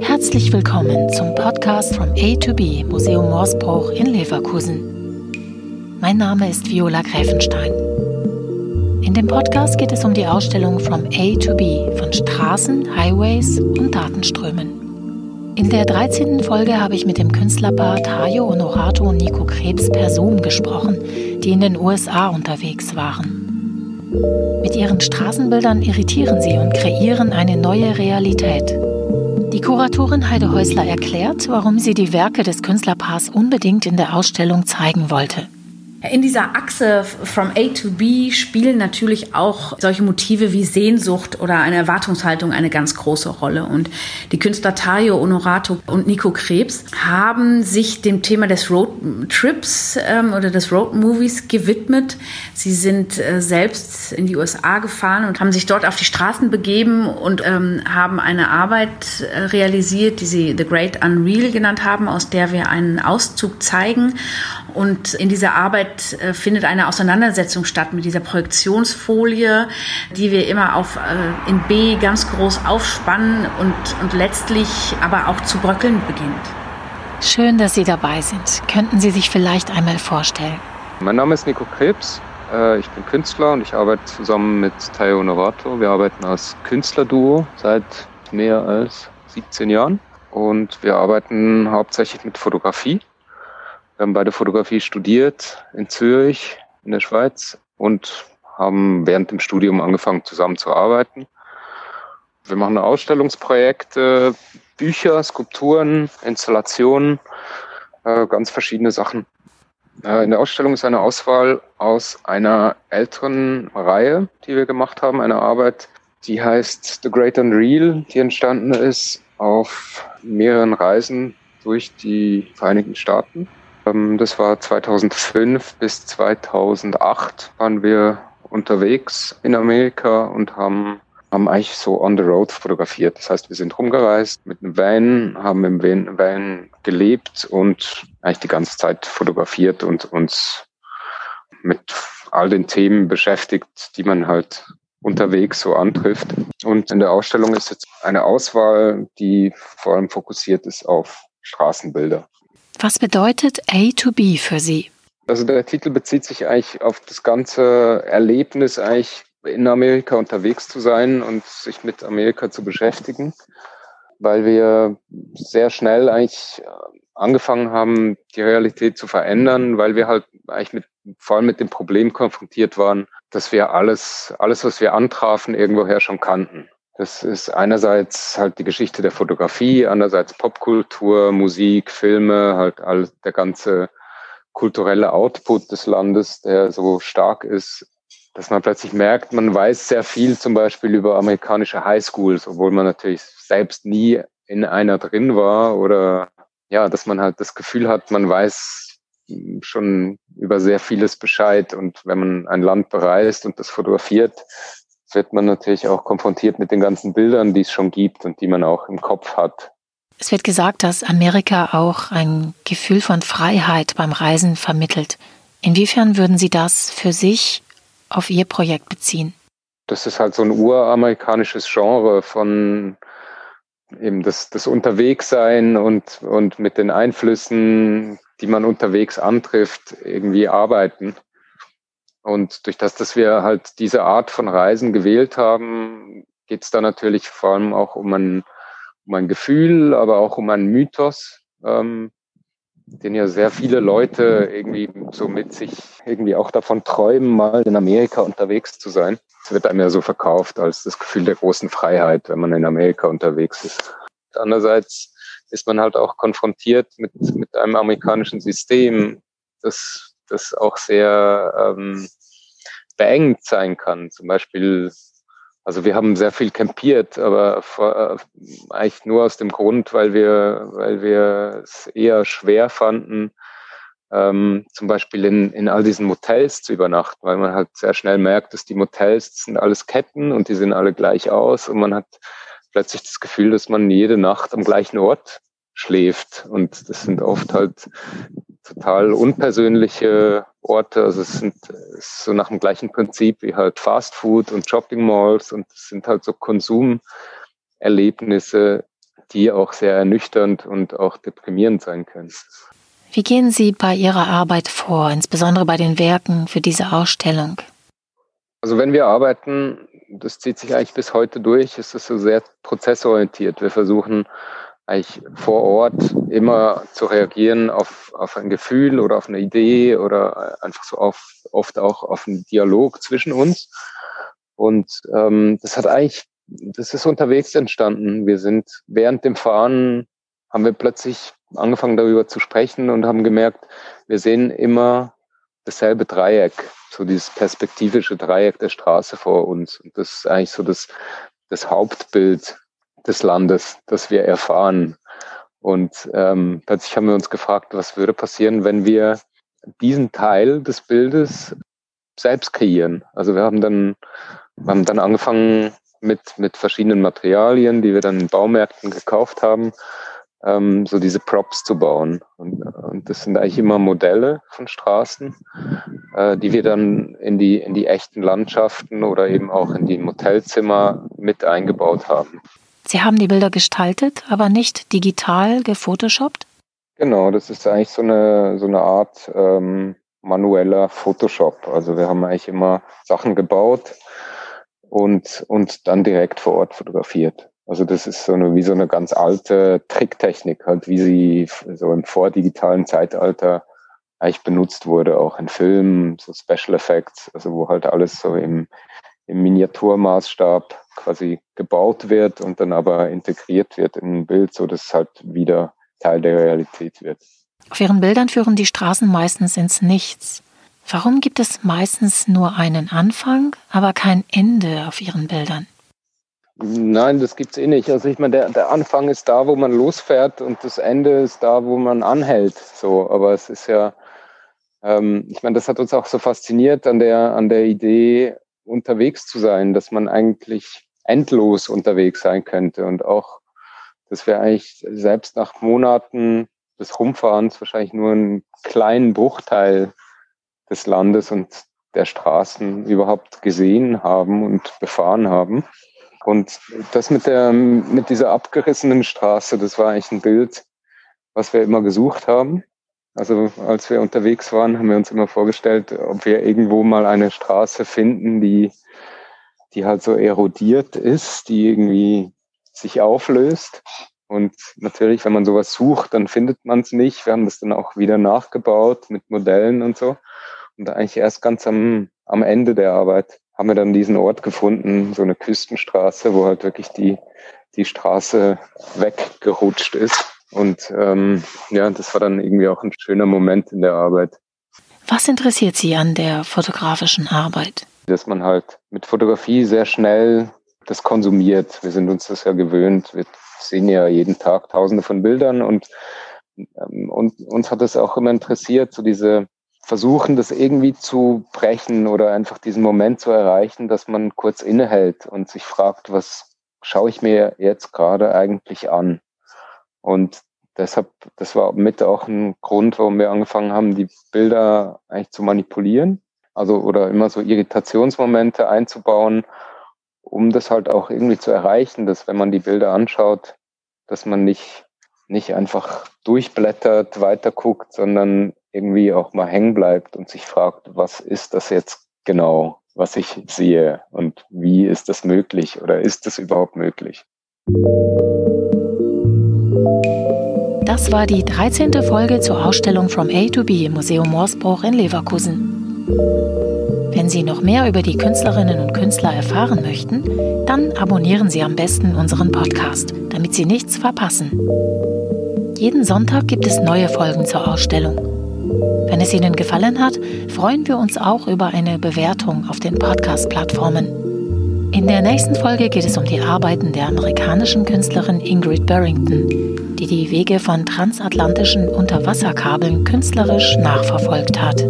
Herzlich willkommen zum Podcast from A to B Museum Morsbruch in Leverkusen. Mein Name ist Viola Gräfenstein. In dem Podcast geht es um die Ausstellung From A to B von Straßen, Highways und Datenströmen. In der 13. Folge habe ich mit dem Künstlerpaar Tayo Honorato und Nico Krebs per Zoom gesprochen, die in den USA unterwegs waren. Mit ihren Straßenbildern irritieren sie und kreieren eine neue Realität. Die Kuratorin Heide Häusler erklärt, warum sie die Werke des Künstlerpaars unbedingt in der Ausstellung zeigen wollte. In dieser Achse from A to B spielen natürlich auch solche Motive wie Sehnsucht oder eine Erwartungshaltung eine ganz große Rolle. Und die Künstler Tario Honorato und Nico Krebs haben sich dem Thema des Roadtrips ähm, oder des Roadmovies gewidmet. Sie sind äh, selbst in die USA gefahren und haben sich dort auf die Straßen begeben und ähm, haben eine Arbeit äh, realisiert, die sie The Great Unreal genannt haben, aus der wir einen Auszug zeigen. Und in dieser Arbeit äh, findet eine Auseinandersetzung statt mit dieser Projektionsfolie, die wir immer auf, äh, in B ganz groß aufspannen und, und letztlich aber auch zu bröckeln beginnt. Schön, dass Sie dabei sind. Könnten Sie sich vielleicht einmal vorstellen? Mein Name ist Nico Krebs. Äh, ich bin Künstler und ich arbeite zusammen mit Tayo Novato. Wir arbeiten als Künstlerduo seit mehr als 17 Jahren und wir arbeiten hauptsächlich mit Fotografie. Wir haben beide Fotografie studiert in Zürich, in der Schweiz und haben während dem Studium angefangen zusammen zu arbeiten. Wir machen Ausstellungsprojekte, Bücher, Skulpturen, Installationen, äh, ganz verschiedene Sachen. Äh, in der Ausstellung ist eine Auswahl aus einer älteren Reihe, die wir gemacht haben, eine Arbeit, die heißt The Great Unreal, die entstanden ist auf mehreren Reisen durch die Vereinigten Staaten. Ähm, das war 2005 bis 2008 waren wir unterwegs in Amerika und haben, haben eigentlich so on the road fotografiert. Das heißt, wir sind rumgereist mit einem Van, haben im Van gelebt und eigentlich die ganze Zeit fotografiert und uns mit all den Themen beschäftigt, die man halt unterwegs so antrifft. Und in der Ausstellung ist jetzt eine Auswahl, die vor allem fokussiert ist auf Straßenbilder. Was bedeutet A to B für Sie? Also der Titel bezieht sich eigentlich auf das ganze Erlebnis, eigentlich in Amerika unterwegs zu sein und sich mit Amerika zu beschäftigen, weil wir sehr schnell eigentlich angefangen haben, die Realität zu verändern, weil wir halt eigentlich mit, vor allem mit dem Problem konfrontiert waren, dass wir alles, alles, was wir antrafen, irgendwoher schon kannten. Das ist einerseits halt die Geschichte der Fotografie, andererseits Popkultur, Musik, Filme, halt all der ganze kulturelle Output des Landes, der so stark ist, dass man plötzlich merkt, man weiß sehr viel zum Beispiel über amerikanische Highschools, obwohl man natürlich selbst nie in einer drin war oder ja, dass man halt das Gefühl hat, man weiß schon über sehr vieles Bescheid. Und wenn man ein Land bereist und das fotografiert, wird man natürlich auch konfrontiert mit den ganzen Bildern, die es schon gibt und die man auch im Kopf hat. Es wird gesagt, dass Amerika auch ein Gefühl von Freiheit beim Reisen vermittelt. Inwiefern würden Sie das für sich auf Ihr Projekt beziehen? Das ist halt so ein uramerikanisches Genre von eben das, das Unterwegssein und, und mit den Einflüssen, die man unterwegs antrifft, irgendwie arbeiten. Und durch das, dass wir halt diese Art von Reisen gewählt haben, geht es da natürlich vor allem auch um ein, um ein Gefühl, aber auch um einen Mythos, ähm, den ja sehr viele Leute irgendwie so mit sich irgendwie auch davon träumen, mal in Amerika unterwegs zu sein. Es wird einem ja so verkauft als das Gefühl der großen Freiheit, wenn man in Amerika unterwegs ist. Andererseits ist man halt auch konfrontiert mit, mit einem amerikanischen System, das das auch sehr ähm, beengt sein kann. Zum Beispiel, also wir haben sehr viel campiert, aber vor, äh, eigentlich nur aus dem Grund, weil wir, weil wir es eher schwer fanden, ähm, zum Beispiel in, in all diesen Motels zu übernachten, weil man halt sehr schnell merkt, dass die Motels sind alles Ketten und die sehen alle gleich aus und man hat plötzlich das Gefühl, dass man jede Nacht am gleichen Ort schläft. Und das sind oft halt total unpersönliche Orte. Also es sind so nach dem gleichen Prinzip wie halt Fast Food und Shopping Malls und es sind halt so Konsumorte, Erlebnisse, die auch sehr ernüchternd und auch deprimierend sein können. Wie gehen Sie bei Ihrer Arbeit vor, insbesondere bei den Werken für diese Ausstellung? Also wenn wir arbeiten, das zieht sich eigentlich bis heute durch, ist es so sehr prozessorientiert. Wir versuchen eigentlich vor Ort immer zu reagieren auf, auf ein Gefühl oder auf eine Idee oder einfach so auf, oft auch auf einen Dialog zwischen uns. Und ähm, das hat eigentlich, das ist unterwegs entstanden. Wir sind während dem Fahren, haben wir plötzlich angefangen darüber zu sprechen und haben gemerkt, wir sehen immer dasselbe Dreieck, so dieses perspektivische Dreieck der Straße vor uns. Und das ist eigentlich so das, das Hauptbild des Landes, das wir erfahren. Und ähm, plötzlich haben wir uns gefragt, was würde passieren, wenn wir diesen Teil des Bildes selbst kreieren. Also wir haben dann, wir haben dann angefangen mit, mit verschiedenen Materialien, die wir dann in Baumärkten gekauft haben, ähm, so diese Props zu bauen. Und, und das sind eigentlich immer Modelle von Straßen, äh, die wir dann in die, in die echten Landschaften oder eben auch in die Motelzimmer mit eingebaut haben. Sie haben die Bilder gestaltet, aber nicht digital gefotoshoppt? Genau, das ist eigentlich so eine, so eine Art ähm, manueller Photoshop. Also wir haben eigentlich immer Sachen gebaut und, und dann direkt vor Ort fotografiert. Also das ist so eine, wie so eine ganz alte Tricktechnik, halt wie sie so im vordigitalen Zeitalter eigentlich benutzt wurde, auch in Filmen, so Special Effects, also wo halt alles so im, im Miniaturmaßstab quasi gebaut wird und dann aber integriert wird in ein Bild, so dass es halt wieder Teil der Realität wird. Auf Ihren Bildern führen die Straßen meistens ins Nichts. Warum gibt es meistens nur einen Anfang, aber kein Ende auf Ihren Bildern? Nein, das gibt's eh nicht. Also ich meine, der, der Anfang ist da, wo man losfährt und das Ende ist da, wo man anhält. So, aber es ist ja, ähm, ich meine, das hat uns auch so fasziniert an der an der Idee, unterwegs zu sein, dass man eigentlich endlos unterwegs sein könnte und auch, dass wir eigentlich selbst nach Monaten des Rumfahrens wahrscheinlich nur einen kleinen Bruchteil des Landes und der Straßen überhaupt gesehen haben und befahren haben. Und das mit der, mit dieser abgerissenen Straße, das war eigentlich ein Bild, was wir immer gesucht haben. Also als wir unterwegs waren, haben wir uns immer vorgestellt, ob wir irgendwo mal eine Straße finden, die, die halt so erodiert ist, die irgendwie sich auflöst. Und natürlich, wenn man sowas sucht, dann findet man es nicht. Wir haben das dann auch wieder nachgebaut mit Modellen und so. Und eigentlich erst ganz am, am Ende der Arbeit haben wir dann diesen Ort gefunden, so eine Küstenstraße, wo halt wirklich die, die Straße weggerutscht ist. Und ähm, ja, das war dann irgendwie auch ein schöner Moment in der Arbeit. Was interessiert Sie an der fotografischen Arbeit? Dass man halt mit Fotografie sehr schnell das konsumiert. Wir sind uns das ja gewöhnt. Wir sehen ja jeden Tag tausende von Bildern und, ähm, und uns hat es auch immer interessiert, so diese versuchen, das irgendwie zu brechen oder einfach diesen Moment zu erreichen, dass man kurz innehält und sich fragt, was schaue ich mir jetzt gerade eigentlich an? Und deshalb, das war mit auch ein Grund, warum wir angefangen haben, die Bilder eigentlich zu manipulieren. Also, oder immer so Irritationsmomente einzubauen, um das halt auch irgendwie zu erreichen, dass wenn man die Bilder anschaut, dass man nicht, nicht einfach durchblättert, weiterguckt, sondern irgendwie auch mal hängen bleibt und sich fragt, was ist das jetzt genau, was ich sehe und wie ist das möglich oder ist das überhaupt möglich? Das war die 13. Folge zur Ausstellung From A to B im Museum Morsbruch in Leverkusen. Wenn Sie noch mehr über die Künstlerinnen und Künstler erfahren möchten, dann abonnieren Sie am besten unseren Podcast, damit Sie nichts verpassen. Jeden Sonntag gibt es neue Folgen zur Ausstellung. Wenn es Ihnen gefallen hat, freuen wir uns auch über eine Bewertung auf den Podcast-Plattformen. In der nächsten Folge geht es um die Arbeiten der amerikanischen Künstlerin Ingrid Barrington, die die Wege von transatlantischen Unterwasserkabeln künstlerisch nachverfolgt hat.